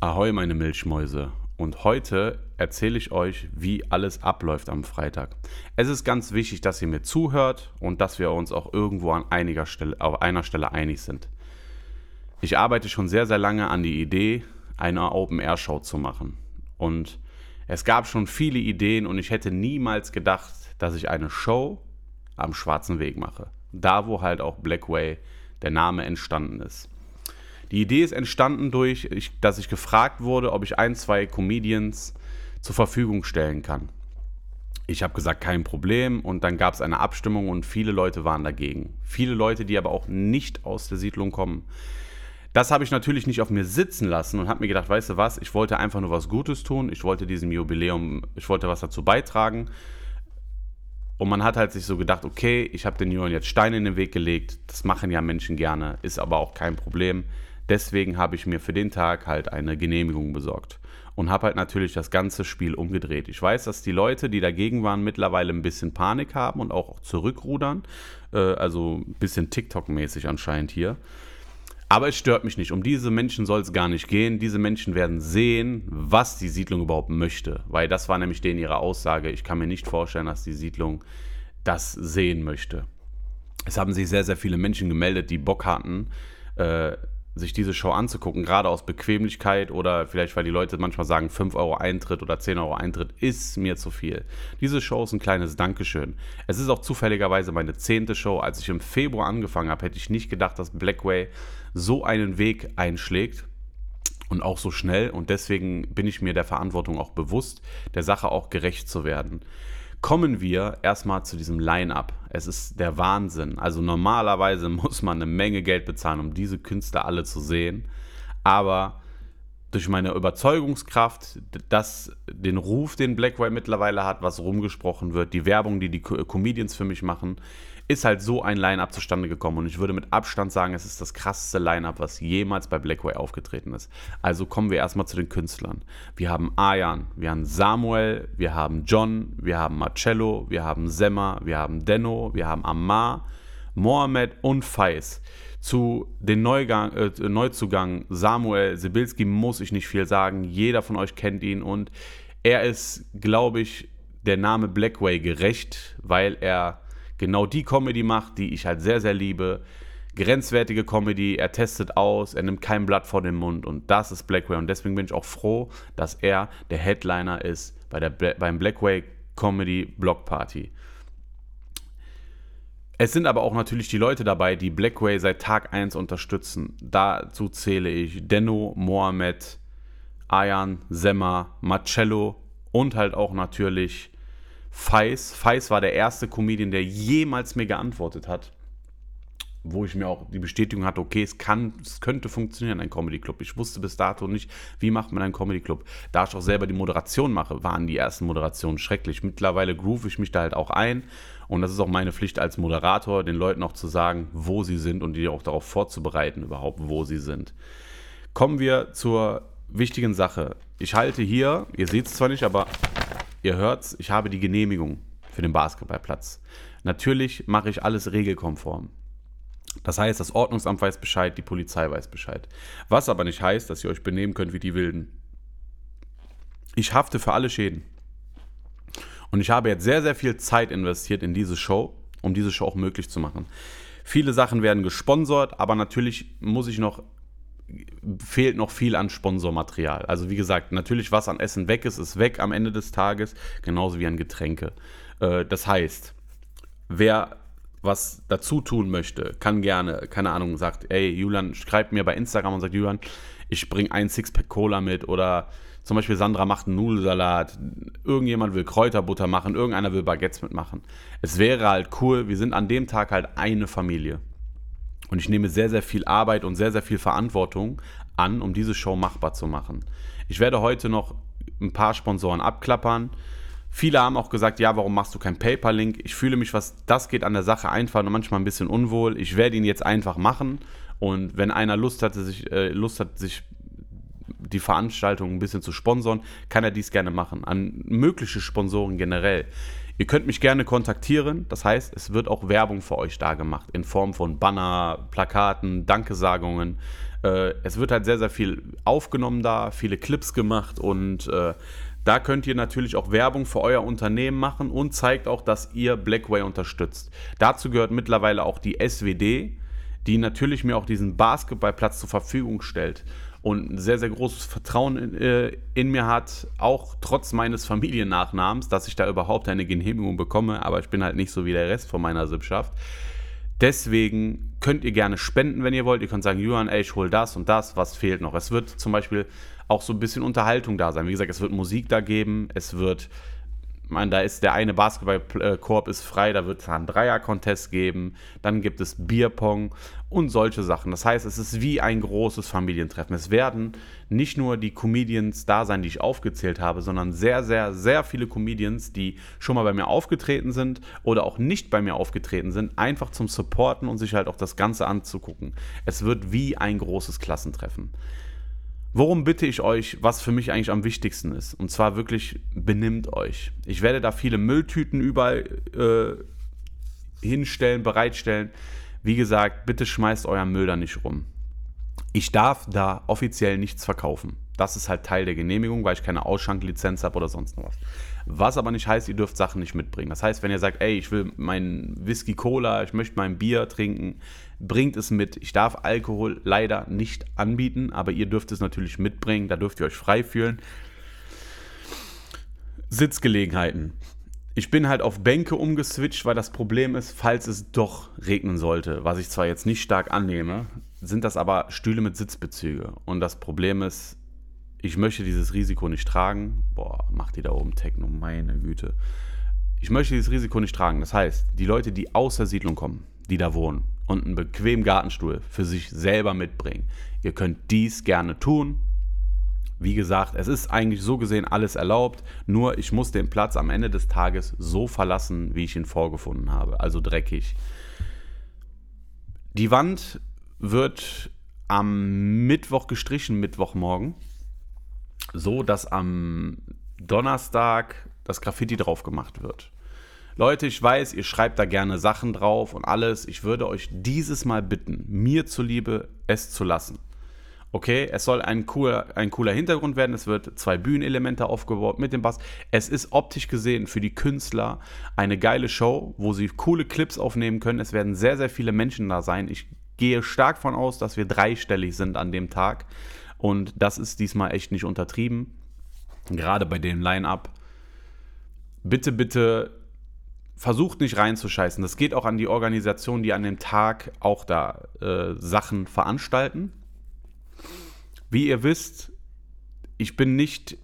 Ahoi, meine Milchmäuse. Und heute erzähle ich euch, wie alles abläuft am Freitag. Es ist ganz wichtig, dass ihr mir zuhört und dass wir uns auch irgendwo an einiger Stelle, auf einer Stelle einig sind. Ich arbeite schon sehr, sehr lange an die Idee, eine Open-Air-Show zu machen. Und es gab schon viele Ideen und ich hätte niemals gedacht, dass ich eine Show am Schwarzen Weg mache. Da, wo halt auch Blackway der Name entstanden ist. Die Idee ist entstanden durch, dass ich gefragt wurde, ob ich ein, zwei Comedians zur Verfügung stellen kann. Ich habe gesagt, kein Problem. Und dann gab es eine Abstimmung und viele Leute waren dagegen. Viele Leute, die aber auch nicht aus der Siedlung kommen. Das habe ich natürlich nicht auf mir sitzen lassen und habe mir gedacht, weißt du was, ich wollte einfach nur was Gutes tun. Ich wollte diesem Jubiläum, ich wollte was dazu beitragen. Und man hat halt sich so gedacht, okay, ich habe den Jungen jetzt Steine in den Weg gelegt. Das machen ja Menschen gerne, ist aber auch kein Problem. Deswegen habe ich mir für den Tag halt eine Genehmigung besorgt und habe halt natürlich das ganze Spiel umgedreht. Ich weiß, dass die Leute, die dagegen waren, mittlerweile ein bisschen Panik haben und auch zurückrudern. Äh, also ein bisschen TikTok-mäßig anscheinend hier. Aber es stört mich nicht. Um diese Menschen soll es gar nicht gehen. Diese Menschen werden sehen, was die Siedlung überhaupt möchte. Weil das war nämlich denen ihre Aussage. Ich kann mir nicht vorstellen, dass die Siedlung das sehen möchte. Es haben sich sehr, sehr viele Menschen gemeldet, die Bock hatten, äh, sich diese Show anzugucken, gerade aus Bequemlichkeit oder vielleicht, weil die Leute manchmal sagen, 5 Euro Eintritt oder 10 Euro Eintritt ist mir zu viel. Diese Show ist ein kleines Dankeschön. Es ist auch zufälligerweise meine zehnte Show. Als ich im Februar angefangen habe, hätte ich nicht gedacht, dass Blackway so einen Weg einschlägt und auch so schnell. Und deswegen bin ich mir der Verantwortung auch bewusst, der Sache auch gerecht zu werden kommen wir erstmal zu diesem Line-up. Es ist der Wahnsinn. Also normalerweise muss man eine Menge Geld bezahlen, um diese Künstler alle zu sehen. Aber durch meine Überzeugungskraft, dass den Ruf, den Blackwell mittlerweile hat, was rumgesprochen wird, die Werbung, die die Comedians für mich machen, ist halt so ein Line-Up zustande gekommen. Und ich würde mit Abstand sagen, es ist das krasseste Line-Up, was jemals bei Blackway aufgetreten ist. Also kommen wir erstmal zu den Künstlern. Wir haben Ayan, wir haben Samuel, wir haben John, wir haben Marcello, wir haben Semmer, wir haben Denno, wir haben Ammar, Mohamed und Faiz. Zu den Neugang, äh, Neuzugang Samuel Sibilski muss ich nicht viel sagen. Jeder von euch kennt ihn und er ist, glaube ich, der Name Blackway gerecht, weil er genau die Comedy macht, die ich halt sehr, sehr liebe. Grenzwertige Comedy, er testet aus, er nimmt kein Blatt vor den Mund und das ist Blackway. Und deswegen bin ich auch froh, dass er der Headliner ist bei der, beim Blackway Comedy Block Party. Es sind aber auch natürlich die Leute dabei, die Blackway seit Tag 1 unterstützen. Dazu zähle ich Denno, Mohamed, Ayan, Semmer, Marcello und halt auch natürlich Feis. Feis war der erste Comedian, der jemals mir geantwortet hat, wo ich mir auch die Bestätigung hatte, okay, es, kann, es könnte funktionieren, ein Comedy Club. Ich wusste bis dato nicht, wie macht man einen Comedy Club. Da ich auch selber die Moderation mache, waren die ersten Moderationen schrecklich. Mittlerweile groove ich mich da halt auch ein und das ist auch meine Pflicht als Moderator, den Leuten auch zu sagen, wo sie sind und die auch darauf vorzubereiten, überhaupt, wo sie sind. Kommen wir zur wichtigen Sache. Ich halte hier, ihr seht es zwar nicht, aber Ihr hört's, ich habe die Genehmigung für den Basketballplatz. Natürlich mache ich alles regelkonform. Das heißt, das Ordnungsamt weiß Bescheid, die Polizei weiß Bescheid. Was aber nicht heißt, dass ihr euch benehmen könnt wie die Wilden. Ich hafte für alle Schäden. Und ich habe jetzt sehr, sehr viel Zeit investiert in diese Show, um diese Show auch möglich zu machen. Viele Sachen werden gesponsert, aber natürlich muss ich noch fehlt noch viel an Sponsormaterial. Also wie gesagt, natürlich, was an Essen weg ist, ist weg am Ende des Tages, genauso wie an Getränke. Äh, das heißt, wer was dazu tun möchte, kann gerne, keine Ahnung, sagt, ey, Julian, schreibt mir bei Instagram und sagt, Julian, ich bringe ein Sixpack Cola mit oder zum Beispiel Sandra macht einen Nudelsalat, irgendjemand will Kräuterbutter machen, irgendeiner will Baguettes mitmachen. Es wäre halt cool, wir sind an dem Tag halt eine Familie. Und ich nehme sehr, sehr viel Arbeit und sehr, sehr viel Verantwortung an, um diese Show machbar zu machen. Ich werde heute noch ein paar Sponsoren abklappern. Viele haben auch gesagt, ja, warum machst du kein Paper-Link? Ich fühle mich, was das geht, an der Sache einfach und manchmal ein bisschen unwohl. Ich werde ihn jetzt einfach machen. Und wenn einer Lust, hatte, sich, äh, Lust hat, sich die Veranstaltung ein bisschen zu sponsern, kann er dies gerne machen. An mögliche Sponsoren generell. Ihr könnt mich gerne kontaktieren. Das heißt, es wird auch Werbung für euch da gemacht in Form von Banner, Plakaten, Dankesagungen. Äh, es wird halt sehr, sehr viel aufgenommen da, viele Clips gemacht und äh, da könnt ihr natürlich auch Werbung für euer Unternehmen machen und zeigt auch, dass ihr Blackway unterstützt. Dazu gehört mittlerweile auch die SWD, die natürlich mir auch diesen Basketballplatz zur Verfügung stellt und ein sehr, sehr großes Vertrauen in, äh, in, mir hat, auch trotz meines Familiennachnamens, dass ich da überhaupt eine Genehmigung bekomme, aber ich bin halt nicht so wie der Rest von meiner Sippschaft. Deswegen könnt ihr gerne spenden, wenn ihr wollt. Ihr könnt sagen, Johann, ey, ich hol das und das, was fehlt noch. Es wird zum Beispiel auch so ein bisschen Unterhaltung da sein. Wie gesagt, es wird Musik da geben, es wird meine, da ist der eine Basketballkorb ist frei, da wird es einen Dreier-Contest geben, dann gibt es Bierpong und solche Sachen. Das heißt, es ist wie ein großes Familientreffen. Es werden nicht nur die Comedians da sein, die ich aufgezählt habe, sondern sehr, sehr, sehr viele Comedians, die schon mal bei mir aufgetreten sind oder auch nicht bei mir aufgetreten sind, einfach zum Supporten und sich halt auch das Ganze anzugucken. Es wird wie ein großes Klassentreffen. Worum bitte ich euch, was für mich eigentlich am wichtigsten ist? Und zwar wirklich benimmt euch. Ich werde da viele Mülltüten überall äh, hinstellen, bereitstellen. Wie gesagt, bitte schmeißt euren Müll da nicht rum. Ich darf da offiziell nichts verkaufen. Das ist halt Teil der Genehmigung, weil ich keine Ausschanklizenz habe oder sonst noch was. Was aber nicht heißt, ihr dürft Sachen nicht mitbringen. Das heißt, wenn ihr sagt, ey, ich will meinen Whisky Cola, ich möchte mein Bier trinken, bringt es mit. Ich darf Alkohol leider nicht anbieten, aber ihr dürft es natürlich mitbringen. Da dürft ihr euch frei fühlen. Sitzgelegenheiten. Ich bin halt auf Bänke umgeswitcht, weil das Problem ist, falls es doch regnen sollte, was ich zwar jetzt nicht stark annehme, sind das aber Stühle mit Sitzbezüge. Und das Problem ist, ich möchte dieses Risiko nicht tragen. Boah, macht die da oben Techno, meine Güte. Ich möchte dieses Risiko nicht tragen. Das heißt, die Leute, die aus der Siedlung kommen, die da wohnen und einen bequemen Gartenstuhl für sich selber mitbringen, ihr könnt dies gerne tun. Wie gesagt, es ist eigentlich so gesehen alles erlaubt, nur ich muss den Platz am Ende des Tages so verlassen, wie ich ihn vorgefunden habe, also dreckig. Die Wand wird am Mittwoch gestrichen, Mittwochmorgen, so dass am Donnerstag das Graffiti drauf gemacht wird. Leute, ich weiß, ihr schreibt da gerne Sachen drauf und alles. Ich würde euch dieses Mal bitten, mir zuliebe es zu lassen. Okay, es soll ein cooler, ein cooler Hintergrund werden. Es wird zwei Bühnenelemente aufgebaut mit dem Bass. Es ist optisch gesehen für die Künstler eine geile Show, wo sie coole Clips aufnehmen können. Es werden sehr, sehr viele Menschen da sein. Ich gehe stark von aus, dass wir dreistellig sind an dem Tag. Und das ist diesmal echt nicht untertrieben. Gerade bei dem Line-Up. Bitte, bitte versucht nicht reinzuscheißen. Das geht auch an die Organisationen, die an dem Tag auch da äh, Sachen veranstalten. Wie ihr wisst, ich bin nicht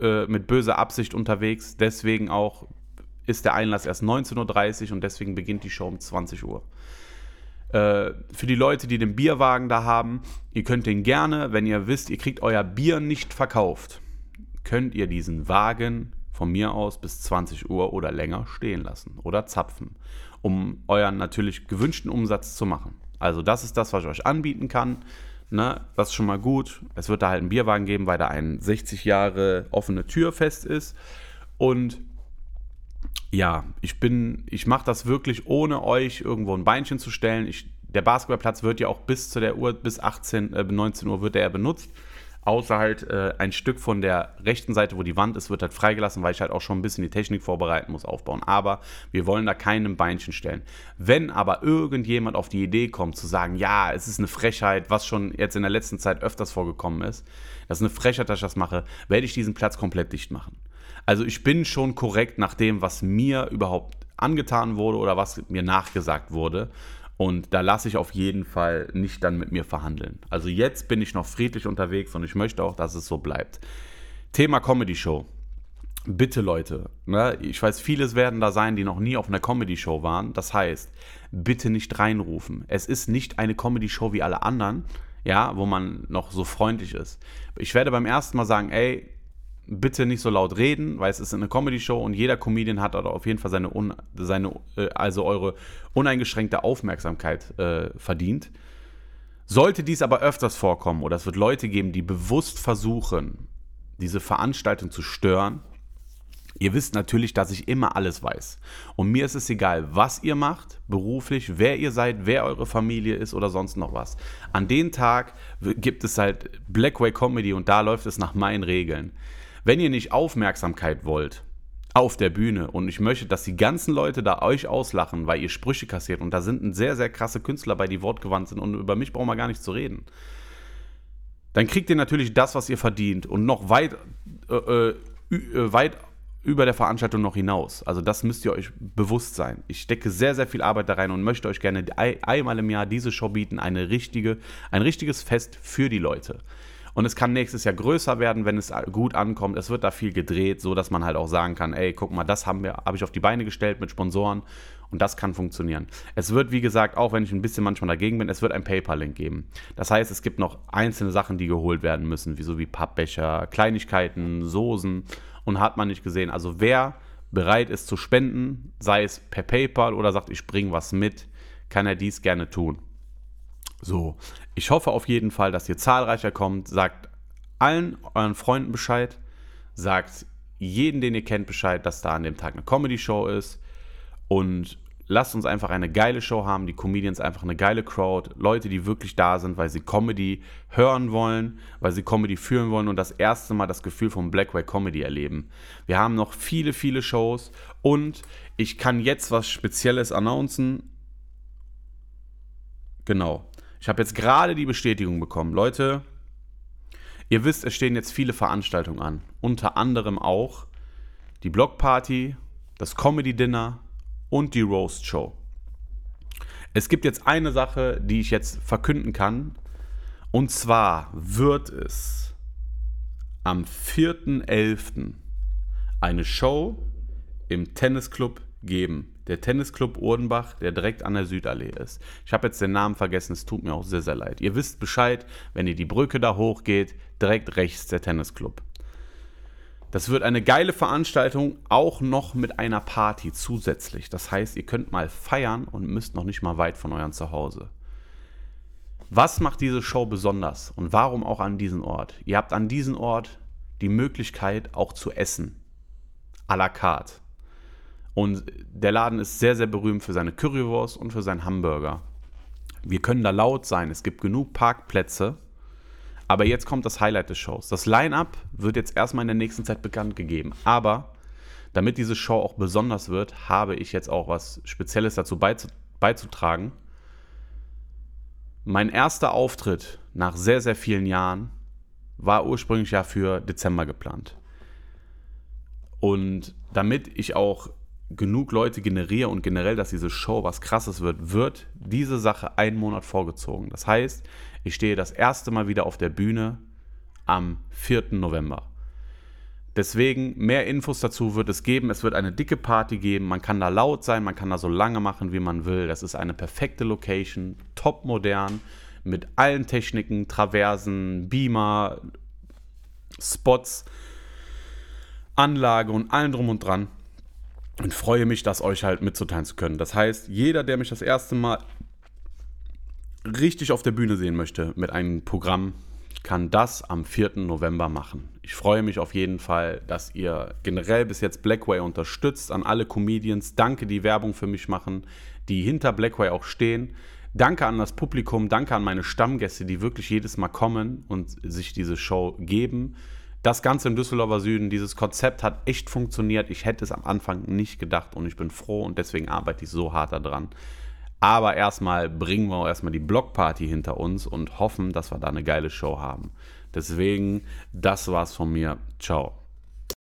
äh, mit böser Absicht unterwegs, deswegen auch ist der Einlass erst 19.30 Uhr und deswegen beginnt die Show um 20 Uhr. Äh, für die Leute, die den Bierwagen da haben, ihr könnt den gerne, wenn ihr wisst, ihr kriegt euer Bier nicht verkauft, könnt ihr diesen Wagen von mir aus bis 20 Uhr oder länger stehen lassen oder zapfen, um euren natürlich gewünschten Umsatz zu machen. Also das ist das, was ich euch anbieten kann. Ne, das ist schon mal gut. Es wird da halt einen Bierwagen geben, weil da ein 60 Jahre offene Tür fest ist. Und ja, ich bin, ich mache das wirklich ohne euch irgendwo ein Beinchen zu stellen. Ich, der Basketballplatz wird ja auch bis zu der Uhr, bis 18, äh, 19 Uhr wird er benutzt. Außer halt äh, ein Stück von der rechten Seite, wo die Wand ist, wird halt freigelassen, weil ich halt auch schon ein bisschen die Technik vorbereiten muss, aufbauen. Aber wir wollen da keinem Beinchen stellen. Wenn aber irgendjemand auf die Idee kommt zu sagen, ja, es ist eine Frechheit, was schon jetzt in der letzten Zeit öfters vorgekommen ist, das ist eine Frechheit, dass ich das mache, werde ich diesen Platz komplett dicht machen. Also ich bin schon korrekt nach dem, was mir überhaupt angetan wurde oder was mir nachgesagt wurde. Und da lasse ich auf jeden Fall nicht dann mit mir verhandeln. Also jetzt bin ich noch friedlich unterwegs und ich möchte auch, dass es so bleibt. Thema Comedy Show. Bitte Leute, ne? ich weiß, vieles werden da sein, die noch nie auf einer Comedy Show waren. Das heißt, bitte nicht reinrufen. Es ist nicht eine Comedy Show wie alle anderen, ja, wo man noch so freundlich ist. Ich werde beim ersten Mal sagen, ey, bitte nicht so laut reden, weil es ist eine Comedy-Show und jeder Comedian hat auf jeden Fall seine, un, seine äh, also eure uneingeschränkte Aufmerksamkeit äh, verdient. Sollte dies aber öfters vorkommen oder es wird Leute geben, die bewusst versuchen, diese Veranstaltung zu stören, Ihr wisst natürlich, dass ich immer alles weiß. Und mir ist es egal, was ihr macht, beruflich, wer ihr seid, wer eure Familie ist oder sonst noch was. An dem Tag gibt es halt Blackway Comedy und da läuft es nach meinen Regeln. Wenn ihr nicht Aufmerksamkeit wollt auf der Bühne und ich möchte, dass die ganzen Leute da euch auslachen, weil ihr Sprüche kassiert und da sind sehr, sehr krasse Künstler bei, die wortgewandt sind und über mich brauchen wir gar nicht zu reden, dann kriegt ihr natürlich das, was ihr verdient und noch weit, äh, äh, äh weit über der Veranstaltung noch hinaus. Also das müsst ihr euch bewusst sein. Ich stecke sehr, sehr viel Arbeit da rein und möchte euch gerne einmal im Jahr diese Show bieten, eine richtige, ein richtiges Fest für die Leute. Und es kann nächstes Jahr größer werden, wenn es gut ankommt. Es wird da viel gedreht, so dass man halt auch sagen kann, ey, guck mal, das haben wir, habe ich auf die Beine gestellt mit Sponsoren und das kann funktionieren. Es wird, wie gesagt, auch wenn ich ein bisschen manchmal dagegen bin, es wird ein PayPal-Link geben. Das heißt, es gibt noch einzelne Sachen, die geholt werden müssen, wie so wie Pappbecher, Kleinigkeiten, Soßen und hat man nicht gesehen. Also wer bereit ist zu spenden, sei es per PayPal oder sagt, ich bringe was mit, kann er dies gerne tun. So, ich hoffe auf jeden Fall, dass ihr zahlreicher kommt. Sagt allen euren Freunden Bescheid. Sagt jeden, den ihr kennt, Bescheid, dass da an dem Tag eine Comedy-Show ist. Und lasst uns einfach eine geile Show haben, die Comedians einfach eine geile Crowd, Leute, die wirklich da sind, weil sie Comedy hören wollen, weil sie Comedy führen wollen und das erste Mal das Gefühl von Blackway Comedy erleben. Wir haben noch viele, viele Shows und ich kann jetzt was Spezielles announcen. Genau. Ich habe jetzt gerade die Bestätigung bekommen. Leute, ihr wisst, es stehen jetzt viele Veranstaltungen an. Unter anderem auch die Blockparty, das Comedy Dinner, und die Roast Show. Es gibt jetzt eine Sache, die ich jetzt verkünden kann. Und zwar wird es am 4.11. eine Show im Tennisclub geben. Der Tennisclub Urdenbach, der direkt an der Südallee ist. Ich habe jetzt den Namen vergessen, es tut mir auch sehr, sehr leid. Ihr wisst Bescheid, wenn ihr die Brücke da hochgeht, direkt rechts der Tennisclub. Das wird eine geile Veranstaltung, auch noch mit einer Party zusätzlich. Das heißt, ihr könnt mal feiern und müsst noch nicht mal weit von eurem Zuhause. Was macht diese Show besonders und warum auch an diesem Ort? Ihr habt an diesem Ort die Möglichkeit auch zu essen. À la carte. Und der Laden ist sehr, sehr berühmt für seine Currywurst und für seinen Hamburger. Wir können da laut sein. Es gibt genug Parkplätze aber jetzt kommt das Highlight des Shows. Das Line-up wird jetzt erstmal in der nächsten Zeit bekannt gegeben. Aber damit diese Show auch besonders wird, habe ich jetzt auch was Spezielles dazu beizutragen. Mein erster Auftritt nach sehr, sehr vielen Jahren war ursprünglich ja für Dezember geplant. Und damit ich auch genug Leute generiere und generell, dass diese Show was Krasses wird, wird diese Sache einen Monat vorgezogen. Das heißt, ich stehe das erste Mal wieder auf der Bühne am 4. November. Deswegen, mehr Infos dazu wird es geben. Es wird eine dicke Party geben. Man kann da laut sein, man kann da so lange machen, wie man will. Das ist eine perfekte Location, top modern, mit allen Techniken, Traversen, Beamer, Spots, Anlage und allem drum und dran und freue mich, das euch halt mitzuteilen zu können. Das heißt, jeder, der mich das erste Mal richtig auf der Bühne sehen möchte mit einem Programm, kann das am 4. November machen. Ich freue mich auf jeden Fall, dass ihr generell bis jetzt Blackway unterstützt. An alle Comedians, danke, die Werbung für mich machen, die hinter Blackway auch stehen. Danke an das Publikum, danke an meine Stammgäste, die wirklich jedes Mal kommen und sich diese Show geben das Ganze im Düsseldorfer Süden, dieses Konzept hat echt funktioniert. Ich hätte es am Anfang nicht gedacht und ich bin froh und deswegen arbeite ich so hart daran. Aber erstmal bringen wir auch erstmal die Blockparty hinter uns und hoffen, dass wir da eine geile Show haben. Deswegen, das war's von mir. Ciao.